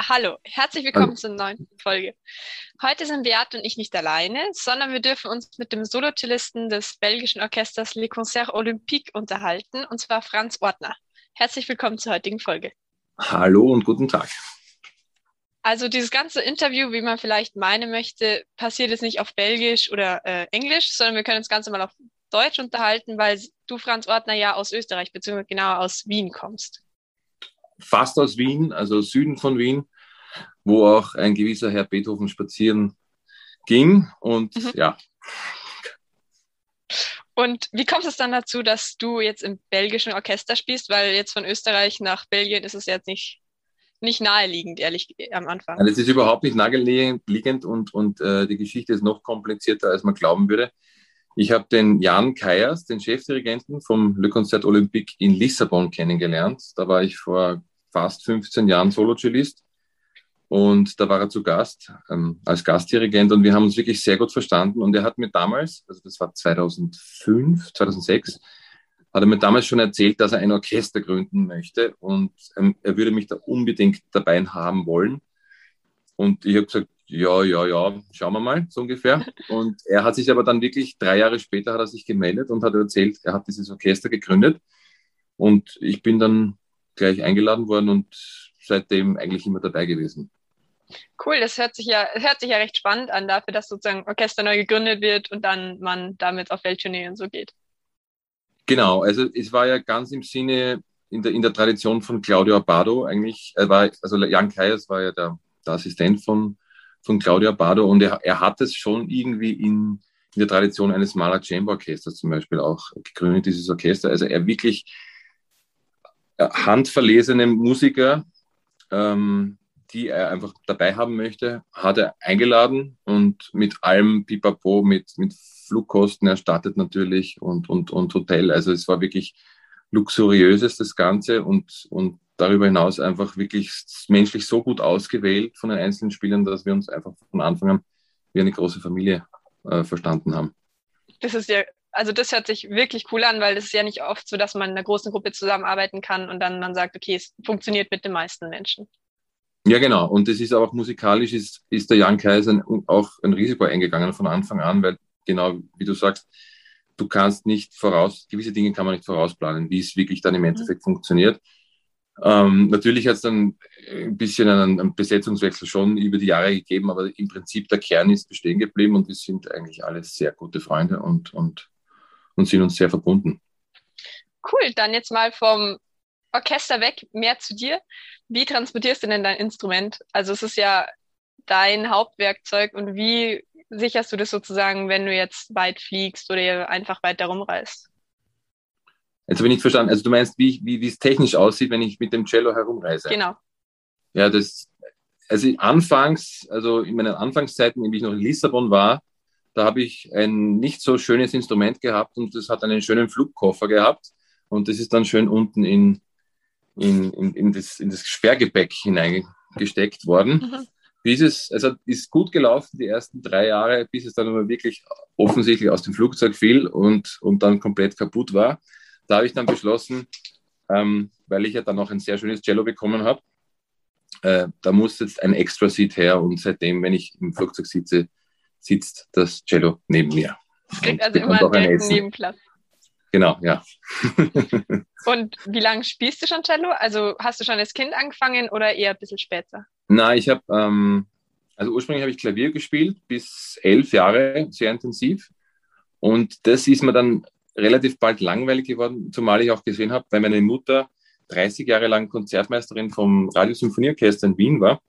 Hallo, herzlich willkommen zur neuen Folge. Heute sind Beate und ich nicht alleine, sondern wir dürfen uns mit dem Solocellisten des belgischen Orchesters Les Concerts Olympiques unterhalten, und zwar Franz Ortner. Herzlich willkommen zur heutigen Folge. Hallo und guten Tag. Also dieses ganze Interview, wie man vielleicht meinen möchte, passiert jetzt nicht auf Belgisch oder äh, Englisch, sondern wir können uns ganz normal auf Deutsch unterhalten, weil du, Franz Ortner, ja aus Österreich, beziehungsweise genauer aus Wien kommst. Fast aus Wien, also Süden von Wien, wo auch ein gewisser Herr Beethoven spazieren ging. Und mhm. ja. Und wie kommt es dann dazu, dass du jetzt im belgischen Orchester spielst? Weil jetzt von Österreich nach Belgien ist es jetzt nicht nicht naheliegend, ehrlich am Anfang. Es ist überhaupt nicht naheliegend und, und äh, die Geschichte ist noch komplizierter, als man glauben würde. Ich habe den Jan Kayers, den Chefdirigenten vom Le Concert Olympique in Lissabon kennengelernt. Da war ich vor fast 15 Jahren Solo-Cellist und da war er zu Gast ähm, als Gastdirigent und wir haben uns wirklich sehr gut verstanden und er hat mir damals, also das war 2005, 2006, hat er mir damals schon erzählt, dass er ein Orchester gründen möchte und ähm, er würde mich da unbedingt dabei haben wollen. Und ich habe gesagt, ja, ja, ja, schauen wir mal, so ungefähr. Und er hat sich aber dann wirklich, drei Jahre später hat er sich gemeldet und hat erzählt, er hat dieses Orchester gegründet. Und ich bin dann gleich eingeladen worden und seitdem eigentlich immer dabei gewesen. Cool, das hört sich ja, hört sich ja recht spannend an, dafür, dass sozusagen Orchester neu gegründet wird und dann man damit auf Welttournee und so geht. Genau, also es war ja ganz im Sinne in der, in der Tradition von Claudio Abbado eigentlich, er war, also Jan Kayers war ja der, der Assistent von, von Claudio Abbado und er, er hat es schon irgendwie in, in der Tradition eines Maler Chamber Orchesters zum Beispiel auch gegründet, dieses Orchester. Also er wirklich äh, handverlesene Musiker, ähm, die er einfach dabei haben möchte, hat er eingeladen und mit allem Pipapo, mit, mit Flugkosten erstattet natürlich und, und, und Hotel. Also es war wirklich luxuriöses das Ganze und, und darüber hinaus einfach wirklich menschlich so gut ausgewählt von den einzelnen Spielern, dass wir uns einfach von Anfang an wie eine große Familie äh, verstanden haben. Das ist ja, also das hört sich wirklich cool an, weil es ist ja nicht oft so, dass man in einer großen Gruppe zusammenarbeiten kann und dann man sagt, okay, es funktioniert mit den meisten Menschen. Ja, genau. Und es ist auch musikalisch, ist, ist der Jan Kaiser auch ein Risiko eingegangen von Anfang an, weil genau wie du sagst, du kannst nicht voraus, gewisse Dinge kann man nicht vorausplanen, wie es wirklich dann im mhm. Endeffekt mhm. funktioniert. Ähm, natürlich hat es dann ein bisschen einen, einen, Besetzungswechsel schon über die Jahre gegeben, aber im Prinzip der Kern ist bestehen geblieben und wir sind eigentlich alle sehr gute Freunde und, und, und sind uns sehr verbunden. Cool, dann jetzt mal vom Orchester weg, mehr zu dir. Wie transportierst du denn dein Instrument? Also es ist ja dein Hauptwerkzeug und wie sicherst du das sozusagen, wenn du jetzt weit fliegst oder einfach weiter rumreist? Also bin ich verstanden. Also du meinst, wie, wie, wie es technisch aussieht, wenn ich mit dem Cello herumreise? Genau. Ja, das, also anfangs, also in meinen Anfangszeiten, wie ich noch in Lissabon war, da habe ich ein nicht so schönes Instrument gehabt und das hat einen schönen Flugkoffer gehabt und das ist dann schön unten in, in, in, in, das, in das Sperrgepäck hineingesteckt worden. Mhm bis es, also ist gut gelaufen die ersten drei Jahre, bis es dann aber wirklich offensichtlich aus dem Flugzeug fiel und, und dann komplett kaputt war. Da habe ich dann beschlossen, ähm, weil ich ja dann noch ein sehr schönes Cello bekommen habe, äh, da muss jetzt ein Extra-Seat her und seitdem, wenn ich im Flugzeug sitze, sitzt das Cello neben mir. Es kriegt also immer einen Nebenplatz. Genau, ja. und wie lange spielst du schon Cello? Also hast du schon als Kind angefangen oder eher ein bisschen später? Na, ich habe, ähm, also ursprünglich habe ich Klavier gespielt, bis elf Jahre, sehr intensiv. Und das ist mir dann relativ bald langweilig geworden, zumal ich auch gesehen habe, weil meine Mutter 30 Jahre lang Konzertmeisterin vom Radiosymphonieorchester in Wien war,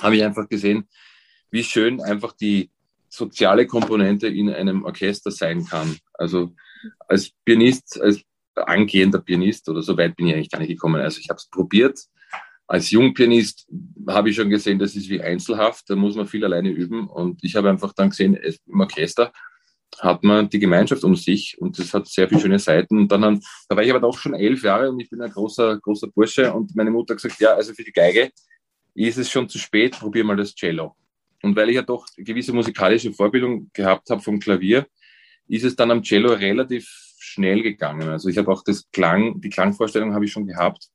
habe ich einfach gesehen, wie schön einfach die soziale Komponente in einem Orchester sein kann. Also als Pianist, als angehender Pianist oder so weit bin ich eigentlich gar nicht gekommen. Also ich habe es probiert, als Jungpianist habe ich schon gesehen, das ist wie einzelhaft, da muss man viel alleine üben. Und ich habe einfach dann gesehen, im Orchester hat man die Gemeinschaft um sich und das hat sehr viele schöne Seiten. Und dann, haben, da war ich aber doch schon elf Jahre und ich bin ein großer, großer Bursche und meine Mutter hat gesagt, ja, also für die Geige ist es schon zu spät, probier mal das Cello. Und weil ich ja doch gewisse musikalische Vorbildung gehabt habe vom Klavier, ist es dann am Cello relativ schnell gegangen. Also ich habe auch das Klang, die Klangvorstellung habe ich schon gehabt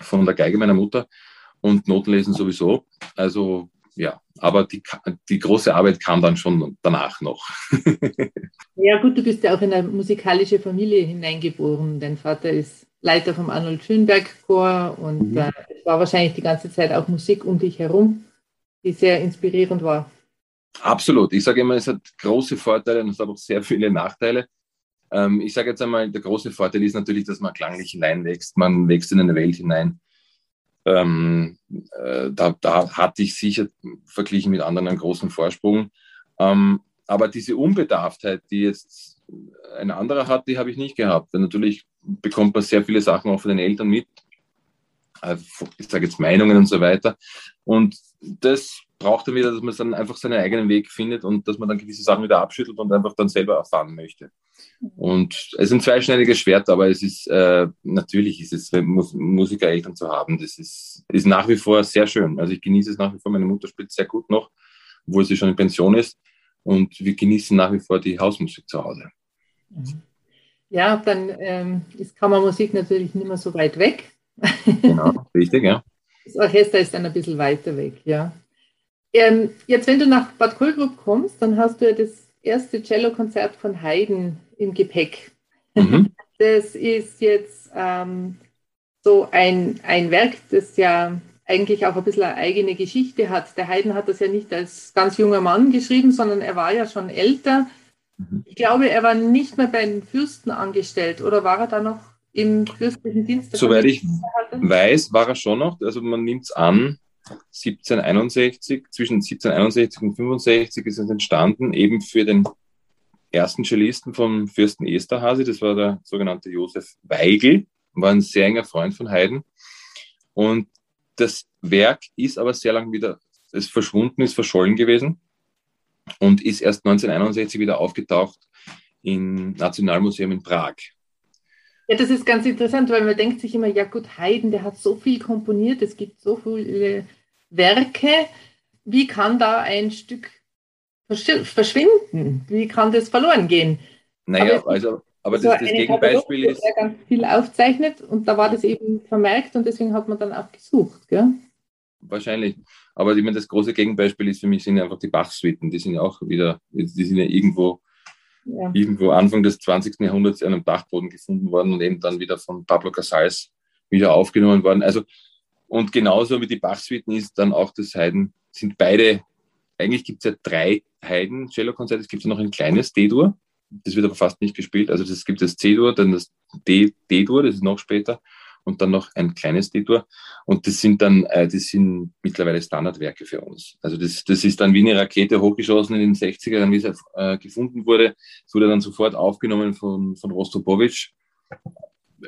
von der Geige meiner Mutter und Notenlesen sowieso. Also ja, aber die, die große Arbeit kam dann schon danach noch. ja gut, du bist ja auch in eine musikalische Familie hineingeboren. Dein Vater ist Leiter vom Arnold Schönberg Chor und mhm. äh, es war wahrscheinlich die ganze Zeit auch Musik um dich herum, die sehr inspirierend war. Absolut. Ich sage immer, es hat große Vorteile und es hat auch sehr viele Nachteile. Ähm, ich sage jetzt einmal, der große Vorteil ist natürlich, dass man klanglich hineinwächst. Man wächst in eine Welt hinein. Ähm, äh, da, da, hatte ich sicher verglichen mit anderen einen großen Vorsprung. Ähm, aber diese Unbedarftheit, die jetzt ein anderer hat, die habe ich nicht gehabt. Denn natürlich bekommt man sehr viele Sachen auch von den Eltern mit. Also, ich sage jetzt Meinungen und so weiter. Und das braucht dann wieder, dass man dann einfach seinen eigenen Weg findet und dass man dann gewisse Sachen wieder abschüttelt und einfach dann selber erfahren möchte. Und es ist ein zweischneidiges Schwert, aber es ist äh, natürlich ist es Musikereltern zu haben. Das ist, ist nach wie vor sehr schön. Also ich genieße es nach wie vor. Meine Mutter spielt sehr gut noch, obwohl sie schon in Pension ist. Und wir genießen nach wie vor die Hausmusik zu Hause. Ja, dann ähm, ist Kammermusik natürlich nicht mehr so weit weg. Genau, richtig, ja. Das Orchester ist dann ein bisschen weiter weg, ja. Ähm, jetzt, wenn du nach Bad Kohlgrub kommst, dann hast du ja das erste Cello-Konzert von Haydn im Gepäck. Mhm. Das ist jetzt ähm, so ein, ein Werk, das ja eigentlich auch ein bisschen eine eigene Geschichte hat. Der Haydn hat das ja nicht als ganz junger Mann geschrieben, sondern er war ja schon älter. Mhm. Ich glaube, er war nicht mehr bei den Fürsten angestellt oder war er da noch im fürstlichen Dienst? Soweit ich weiß, war er schon noch. Also man nimmt es an, 1761, zwischen 1761 und 65 ist es entstanden, eben für den ersten Cellisten vom Fürsten Esterhasi, das war der sogenannte Josef Weigel, war ein sehr enger Freund von Haydn. Und das Werk ist aber sehr lang wieder, es verschwunden, ist verschollen gewesen und ist erst 1961 wieder aufgetaucht im Nationalmuseum in Prag. Ja, das ist ganz interessant, weil man denkt sich immer, ja gut, Haydn, der hat so viel komponiert, es gibt so viele Werke. Wie kann da ein Stück verschwinden? Wie kann das verloren gehen? Naja, aber also, aber so das, das Gegenbeispiel ist. Der ganz viel aufzeichnet und da war das eben vermerkt und deswegen hat man dann auch gesucht, gell? Wahrscheinlich. Aber ich meine, das große Gegenbeispiel ist für mich sind einfach die Bach-Suiten. Die sind ja auch wieder, die sind ja irgendwo ja. irgendwo Anfang des 20. Jahrhunderts an einem Dachboden gefunden worden und eben dann wieder von Pablo Casals wieder aufgenommen worden. Also, und genauso wie die Bach-Suiten ist dann auch das Haydn, sind beide, eigentlich gibt es ja drei Haydn-Cello-Konzerte, es gibt ja noch ein kleines D-Dur, das wird aber fast nicht gespielt. Also es gibt das C-Dur, dann das D-Dur, das ist noch später und dann noch ein kleines Detour. Und das sind dann, äh, das sind mittlerweile Standardwerke für uns. Also das, das ist dann wie eine Rakete hochgeschossen in den 60ern, wie es äh, gefunden wurde. Es wurde dann sofort aufgenommen von, von Rostropowitsch.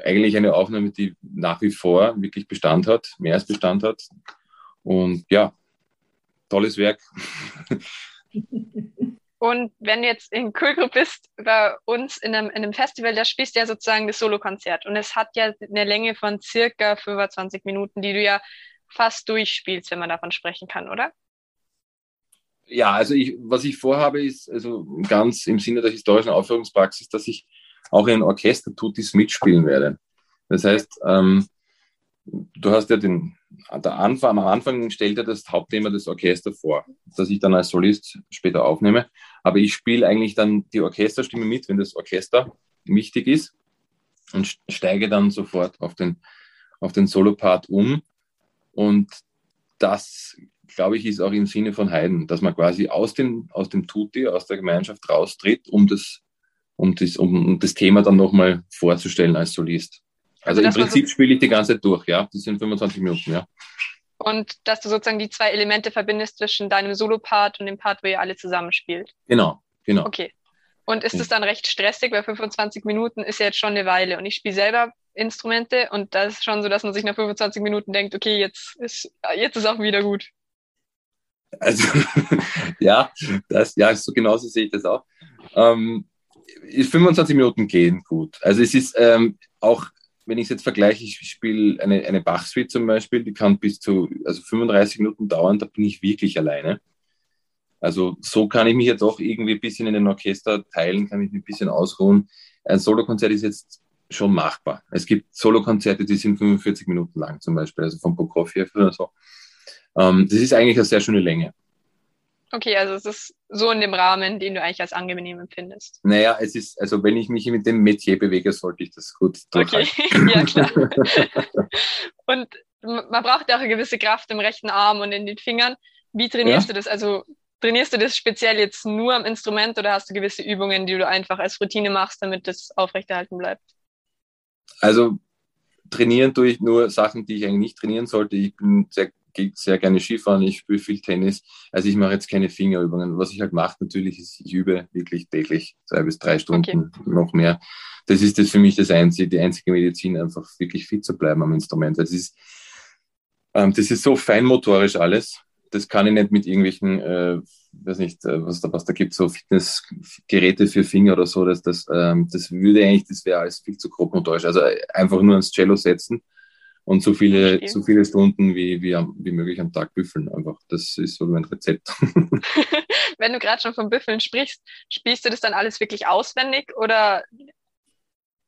Eigentlich eine Aufnahme, die nach wie vor wirklich Bestand hat, mehr als Bestand hat. Und ja, tolles Werk. Und wenn du jetzt in Kulgrupp bist, bei uns in einem, in einem Festival, da spielst du ja sozusagen das Solokonzert. Und es hat ja eine Länge von circa 25 Minuten, die du ja fast durchspielst, wenn man davon sprechen kann, oder? Ja, also ich, was ich vorhabe, ist also ganz im Sinne der historischen Aufführungspraxis, dass ich auch in einem Orchester Tutis mitspielen werde. Das heißt, ähm, du hast ja den, Anfang, am Anfang stellt er das Hauptthema des Orchesters vor, das ich dann als Solist später aufnehme. Aber ich spiele eigentlich dann die Orchesterstimme mit, wenn das Orchester wichtig ist und steige dann sofort auf den, auf den Solopart um. Und das, glaube ich, ist auch im Sinne von Haydn, dass man quasi aus dem, aus dem Tutti, aus der Gemeinschaft raustritt, um das, um das, um das Thema dann nochmal vorzustellen als Solist. Also, also im Prinzip spiele ich die ganze Zeit durch, ja. Das sind 25 Minuten, ja. Und dass du sozusagen die zwei Elemente verbindest zwischen deinem Solo-Part und dem Part, wo ihr alle zusammenspielt. Genau, genau. Okay. Und ist es dann recht stressig, weil 25 Minuten ist ja jetzt schon eine Weile. Und ich spiele selber Instrumente und das ist schon so, dass man sich nach 25 Minuten denkt, okay, jetzt ist, jetzt ist auch wieder gut. Also, ja, das, ja, so genauso sehe ich das auch. Ähm, 25 Minuten gehen gut. Also es ist ähm, auch, wenn ich es jetzt vergleiche, ich spiele eine, eine Bach-Suite zum Beispiel, die kann bis zu also 35 Minuten dauern, da bin ich wirklich alleine. Also so kann ich mich jetzt auch irgendwie ein bisschen in den Orchester teilen, kann ich mich ein bisschen ausruhen. Ein Solokonzert ist jetzt schon machbar. Es gibt Solokonzerte, die sind 45 Minuten lang zum Beispiel, also von Prokofiev oder so. Ähm, das ist eigentlich eine sehr schöne Länge. Okay, also es ist so in dem Rahmen, den du eigentlich als angenehm empfindest. Naja, es ist, also wenn ich mich mit dem Metier bewege, sollte ich das gut durchhalten. Okay, ja klar. und man braucht ja auch eine gewisse Kraft im rechten Arm und in den Fingern. Wie trainierst ja? du das? Also trainierst du das speziell jetzt nur am Instrument oder hast du gewisse Übungen, die du einfach als Routine machst, damit das aufrechterhalten bleibt? Also trainieren tue ich nur Sachen, die ich eigentlich nicht trainieren sollte. Ich bin sehr gehe sehr gerne Skifahren, ich spiele viel Tennis. Also ich mache jetzt keine Fingerübungen. Was ich halt mache natürlich ist, ich übe wirklich täglich zwei bis drei Stunden, okay. noch mehr. Das ist das für mich das einzige, die einzige Medizin, einfach wirklich fit zu bleiben am Instrument. Das ist, ähm, das ist so feinmotorisch alles. Das kann ich nicht mit irgendwelchen, äh, weiß nicht, äh, was da, was da gibt, so Fitnessgeräte für Finger oder so. Dass das, ähm, das würde eigentlich, das wäre alles viel zu grob motorisch. Also einfach nur ans Cello setzen und so viele, so viele Stunden wie, wie, wie möglich am Tag büffeln einfach. Das ist so mein Rezept. Wenn du gerade schon vom Büffeln sprichst, spielst du das dann alles wirklich auswendig oder?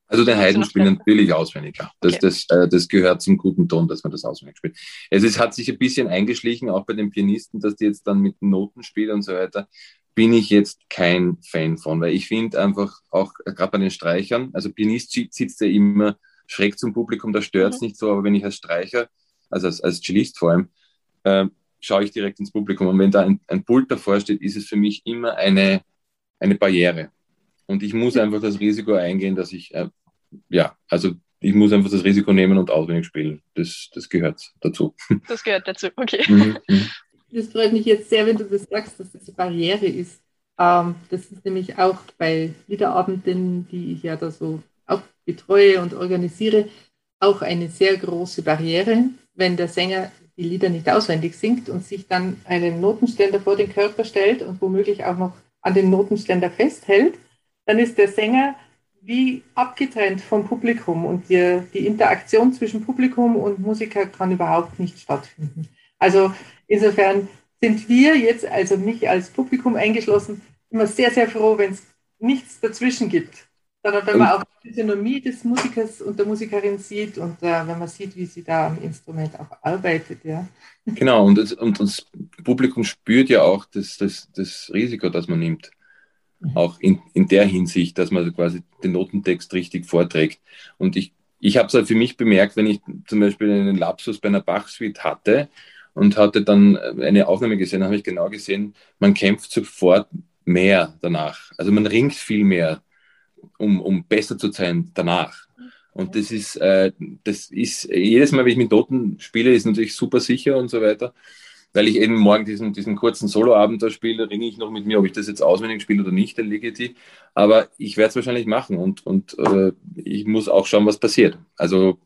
Also den Heiden spielen natürlich auswendig, ja. Das, okay. das, äh, das gehört zum guten Ton, dass man das auswendig spielt. Also es hat sich ein bisschen eingeschlichen, auch bei den Pianisten, dass die jetzt dann mit Noten spielen und so weiter bin ich jetzt kein Fan von, weil ich finde einfach auch gerade bei den Streichern, also Pianist sitzt ja immer schräg zum Publikum, da stört es mhm. nicht so, aber wenn ich als Streicher, also als, als Cellist vor allem, äh, schaue ich direkt ins Publikum. Und wenn da ein, ein Pult davor steht, ist es für mich immer eine, eine Barriere. Und ich muss einfach das Risiko eingehen, dass ich, äh, ja, also ich muss einfach das Risiko nehmen und auswendig spielen. Das, das gehört dazu. Das gehört dazu, okay. Mhm, mhm. Das freut mich jetzt sehr, wenn du das sagst, dass das eine Barriere ist. Ähm, das ist nämlich auch bei Liederabenden, die ich ja da so betreue und organisiere, auch eine sehr große Barriere, wenn der Sänger die Lieder nicht auswendig singt und sich dann einen Notenständer vor den Körper stellt und womöglich auch noch an den Notenständer festhält, dann ist der Sänger wie abgetrennt vom Publikum und die, die Interaktion zwischen Publikum und Musiker kann überhaupt nicht stattfinden. Also insofern sind wir jetzt, also mich als Publikum eingeschlossen, immer sehr, sehr froh, wenn es nichts dazwischen gibt sondern wenn man auch die Physiognomie des Musikers und der Musikerin sieht und äh, wenn man sieht, wie sie da am Instrument auch arbeitet. Ja. Genau, und das, und das Publikum spürt ja auch das, das, das Risiko, das man nimmt. Mhm. Auch in, in der Hinsicht, dass man quasi den Notentext richtig vorträgt. Und ich, ich habe es halt für mich bemerkt, wenn ich zum Beispiel einen Lapsus bei einer Bach-Suite hatte und hatte dann eine Aufnahme gesehen, habe ich genau gesehen, man kämpft sofort mehr danach. Also man ringt viel mehr um, um besser zu sein danach. Und das ist, äh, das ist jedes Mal, wenn ich mit Noten spiele, ist natürlich super sicher und so weiter. Weil ich eben morgen diesen, diesen kurzen Soloabend da spiele, ringe ich noch mit mir, ob ich das jetzt auswendig spiele oder nicht, der Ligeti. Aber ich werde es wahrscheinlich machen und, und äh, ich muss auch schauen, was passiert. Also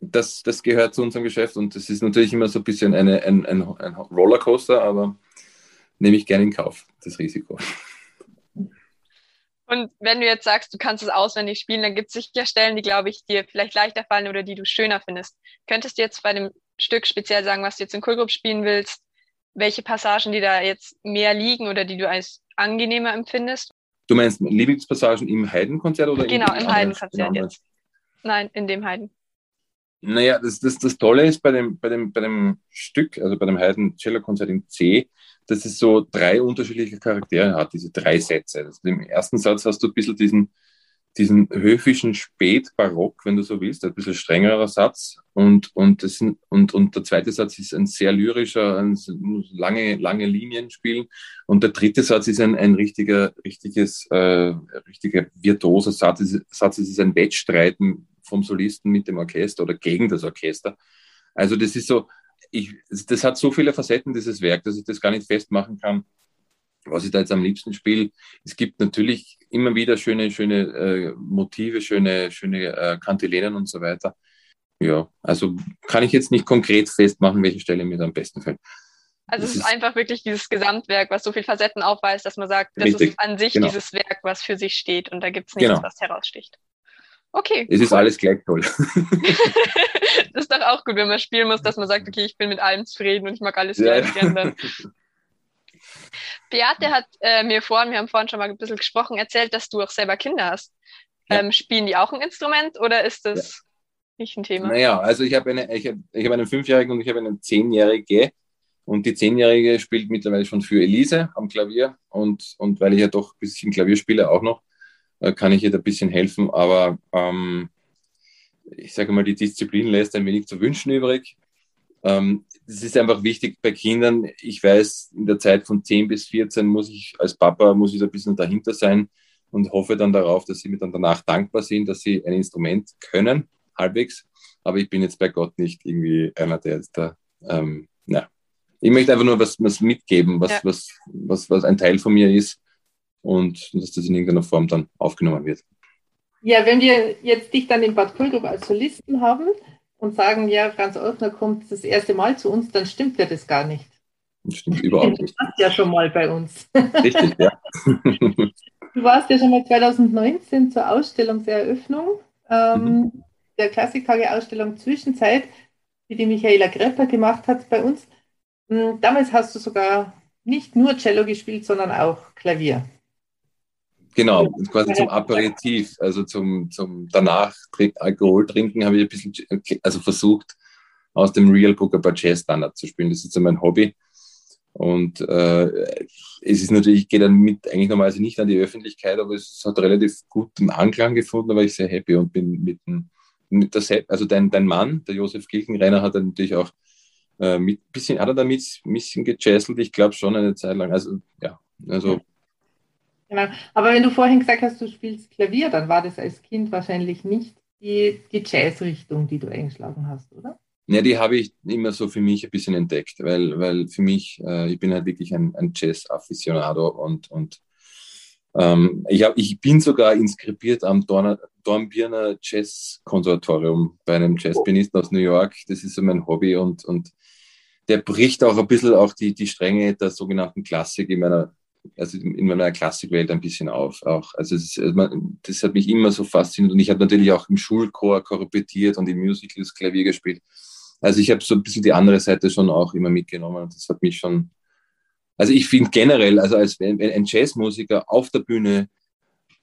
das, das gehört zu unserem Geschäft und das ist natürlich immer so ein bisschen eine, ein, ein, ein Rollercoaster, aber nehme ich gerne in Kauf, das Risiko. Und wenn du jetzt sagst, du kannst es auswendig spielen, dann gibt es sicher Stellen, die, glaube ich, dir vielleicht leichter fallen oder die du schöner findest. Könntest du jetzt bei dem Stück speziell sagen, was du jetzt in Kohlgrupp spielen willst, welche Passagen die da jetzt mehr liegen oder die du als angenehmer empfindest? Du meinst Lieblingspassagen im Heidenkonzert oder Genau, im, im Heidenkonzert jetzt. Nein, in dem Heiden. Naja, das, das, das Tolle ist bei dem, bei, dem, bei dem Stück, also bei dem Heiden-Cello-Konzert in C, dass es so drei unterschiedliche Charaktere hat, diese drei Sätze. Also Im ersten Satz hast du ein bisschen diesen, diesen höfischen Spätbarock, wenn du so willst, ein bisschen strengerer Satz. Und, und, das, und, und der zweite Satz ist ein sehr lyrischer, ein, lange, lange Linien spielen. Und der dritte Satz ist ein, ein richtiger, richtiges, äh, richtiger virtuoser Satz. Satz. Es ist ein Wettstreiten vom Solisten mit dem Orchester oder gegen das Orchester. Also das ist so, ich, das hat so viele Facetten, dieses Werk, dass ich das gar nicht festmachen kann. was ich da jetzt am liebsten spiele. Es gibt natürlich immer wieder schöne, schöne äh, Motive, schöne, schöne äh, Kantilenen und so weiter. Ja, also kann ich jetzt nicht konkret festmachen, welche Stelle mir da am besten fällt. Also es ist, ist einfach wirklich dieses Gesamtwerk, was so viele Facetten aufweist, dass man sagt, das richtig, ist an sich genau. dieses Werk, was für sich steht und da gibt es nichts, genau. was heraussticht. Okay. Es ist alles gleich toll. das ist doch auch gut, wenn man spielen muss, dass man sagt, okay, ich bin mit allem zufrieden und ich mag alles ja. gleich gerne. Beate hat äh, mir vorhin, wir haben vorhin schon mal ein bisschen gesprochen, erzählt, dass du auch selber Kinder hast. Ja. Ähm, spielen die auch ein Instrument oder ist das ja. nicht ein Thema? Naja, also ich habe eine, ich hab, ich hab einen Fünfjährigen und ich habe eine Zehnjährige. Und die Zehnjährige spielt mittlerweile schon für Elise am Klavier. Und, und weil ich ja doch ein bisschen Klavier spiele auch noch, kann ich ihr da ein bisschen helfen. Aber ähm, ich sage mal, die Disziplin lässt ein wenig zu wünschen übrig. Ähm, es ist einfach wichtig bei Kindern. Ich weiß, in der Zeit von 10 bis 14 muss ich als Papa, muss ich ein bisschen dahinter sein und hoffe dann darauf, dass sie mir dann danach dankbar sind, dass sie ein Instrument können, halbwegs. Aber ich bin jetzt bei Gott nicht irgendwie einer, der jetzt da, ähm, na. Ich möchte einfach nur was, was mitgeben, was, ja. was, was, was ein Teil von mir ist und dass das in irgendeiner Form dann aufgenommen wird. Ja, wenn wir jetzt dich dann in Bad Kohlgrub als Solisten haben und sagen, ja, Franz Ortner kommt das erste Mal zu uns, dann stimmt ja das gar nicht. Das stimmt überhaupt nicht. Du warst ja schon mal bei uns. Richtig, ja. Du warst ja schon mal 2019 zur Ausstellungseröffnung ähm, mhm. der Klassiktage-Ausstellung Zwischenzeit, die die Michaela Grepper gemacht hat bei uns. Hm, damals hast du sogar nicht nur Cello gespielt, sondern auch Klavier. Genau, quasi zum Aperitif, also zum, zum danach Alkohol trinken, habe ich ein bisschen also versucht, aus dem Real Book ein paar Jazz-Standard zu spielen. Das ist so mein Hobby. Und äh, es ist natürlich, ich gehe dann mit eigentlich normalerweise nicht an die Öffentlichkeit, aber es hat relativ guten Anklang gefunden, da war ich sehr happy und bin mit, dem, mit der, also dein, dein Mann, der Josef Kilchenreiner, hat dann natürlich auch äh, mit bisschen, hat er damit ein bisschen gejasselt, ich glaube schon eine Zeit lang. Also ja, also Genau. Aber wenn du vorhin gesagt hast, du spielst Klavier, dann war das als Kind wahrscheinlich nicht die, die Jazz-Richtung, die du eingeschlagen hast, oder? Ja, die habe ich immer so für mich ein bisschen entdeckt, weil, weil für mich, äh, ich bin halt wirklich ein, ein Jazz-Afficionado und, und ähm, ich, hab, ich bin sogar inskribiert am Dorn, Dornbirner Jazz-Konservatorium bei einem Jazzpianisten aus New York. Das ist so mein Hobby und, und der bricht auch ein bisschen auch die, die Stränge der sogenannten Klassik in meiner also in meiner Klassikwelt ein bisschen auf. Auch. Also es, das hat mich immer so fasziniert und ich habe natürlich auch im Schulchor korrepetiert und im Musicals Klavier gespielt. Also ich habe so ein bisschen die andere Seite schon auch immer mitgenommen das hat mich schon, also ich finde generell, also als ein Jazzmusiker auf der Bühne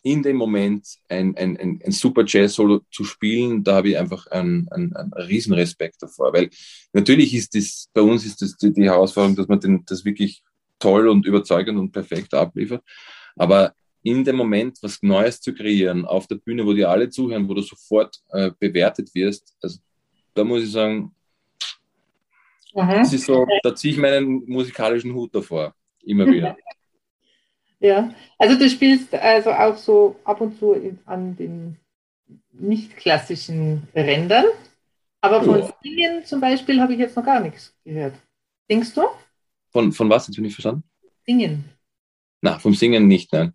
in dem Moment ein, ein, ein, ein super Jazz-Solo zu spielen, da habe ich einfach einen, einen, einen riesen Respekt davor, weil natürlich ist das, bei uns ist das die, die Herausforderung, dass man den, das wirklich toll und überzeugend und perfekt abliefert. Aber in dem Moment was Neues zu kreieren, auf der Bühne, wo dir alle zuhören, wo du sofort äh, bewertet wirst, also da muss ich sagen, mhm. das ist so, da ziehe ich meinen musikalischen Hut davor, immer wieder. Ja, also du spielst also auch so ab und zu in, an den nicht klassischen Rändern, aber von oh. Singen zum Beispiel habe ich jetzt noch gar nichts gehört. Denkst du? Von, von was? Jetzt bin ich verstanden? Singen. Na, vom Singen nicht, nein.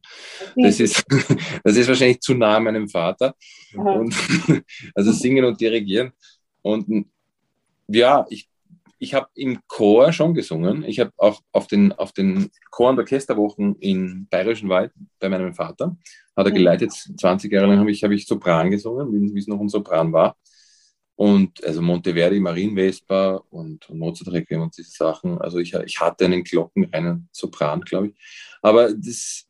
Okay. Das, ist, das ist wahrscheinlich zu nah meinem Vater. Und, also singen und dirigieren. Und ja, ich, ich habe im Chor schon gesungen. Ich habe auch auf den, auf den Chor- und Orchesterwochen in Bayerischen Wald bei meinem Vater, hat er geleitet, 20 Jahre lang habe ich, hab ich Sopran gesungen, wie es noch ein Sopran war. Und also Monteverdi, Marienvesper und, und Mozart Requiem und diese Sachen. Also ich, ich hatte einen glockenreinen Sopran, glaube ich. Aber das,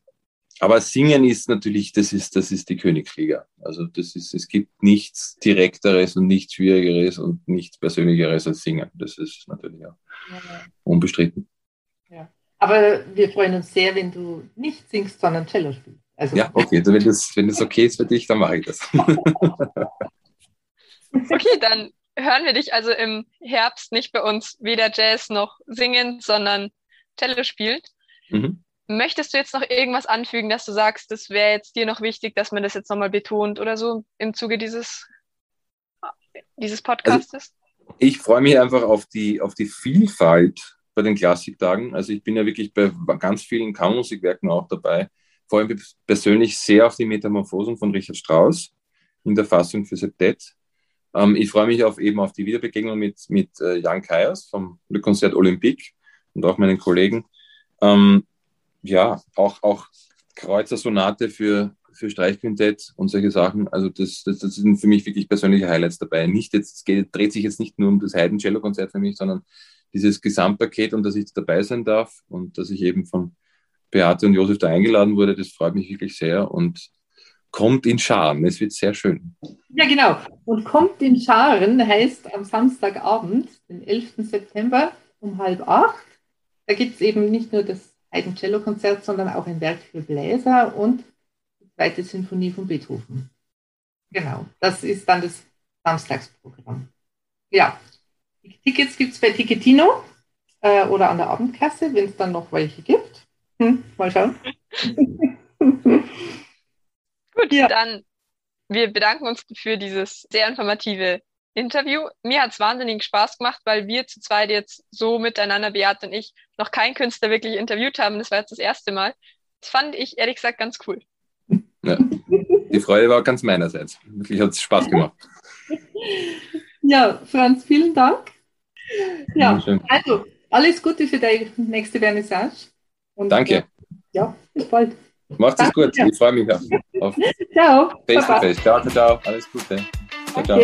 aber Singen ist natürlich, das ist, das ist die Königsliga. Also das ist, es gibt nichts Direkteres und nichts Schwierigeres und nichts Persönlicheres als Singen. Das ist natürlich auch unbestritten. Ja. Aber wir freuen uns sehr, wenn du nicht singst, sondern Cello spielst. Also. Ja, okay, wenn das, wenn das okay ist für dich, dann mache ich das. Okay, dann hören wir dich also im Herbst nicht bei uns weder Jazz noch singen, sondern Cello spielt. Mhm. Möchtest du jetzt noch irgendwas anfügen, dass du sagst, das wäre jetzt dir noch wichtig, dass man das jetzt nochmal betont oder so im Zuge dieses, dieses Podcastes? Also, ich freue mich einfach auf die, auf die Vielfalt bei den Klassiktagen. Also ich bin ja wirklich bei ganz vielen Kammermusikwerken auch dabei. Vor allem persönlich sehr auf die Metamorphosen von Richard Strauss in der Fassung für Septett. Ähm, ich freue mich auf, eben auf die Wiederbegegnung mit, mit äh, Jan Kayers vom Le Concert Olympique und auch meinen Kollegen. Ähm, ja, auch, auch Kreuzer Sonate für, für Streichquintett und solche Sachen. Also das, das, das sind für mich wirklich persönliche Highlights dabei. Nicht jetzt, es geht, dreht sich jetzt nicht nur um das Haydn-Cello-Konzert für mich, sondern dieses Gesamtpaket und dass ich dabei sein darf und dass ich eben von Beate und Josef da eingeladen wurde, das freut mich wirklich sehr und kommt in Scharen. Es wird sehr schön. Ja, genau. Und kommt in Scharen heißt am Samstagabend, den 11. September um halb acht. Da gibt es eben nicht nur das Haydn-Cello-Konzert, sondern auch ein Werk für Bläser und die zweite Sinfonie von Beethoven. Genau, das ist dann das Samstagsprogramm. Ja, die Tickets gibt es bei Tickettino äh, oder an der Abendkasse, wenn es dann noch welche gibt. Hm, mal schauen. Gut, ja. dann wir bedanken uns für dieses sehr informative Interview. Mir hat es wahnsinnig Spaß gemacht, weil wir zu zweit jetzt so miteinander, Beate und ich, noch keinen Künstler wirklich interviewt haben. Das war jetzt das erste Mal. Das fand ich ehrlich gesagt ganz cool. Ja. Die Freude war ganz meinerseits. Wirklich hat es Spaß gemacht. Ja, Franz, vielen Dank. Ja, also alles Gute für deine nächste Vernissage. Und, Danke. Äh, ja, bis bald. Macht es gut. Ich freue mich auf, auf ciao. Face to Face. Ciao, ciao. Alles Gute. Ciao, ciao.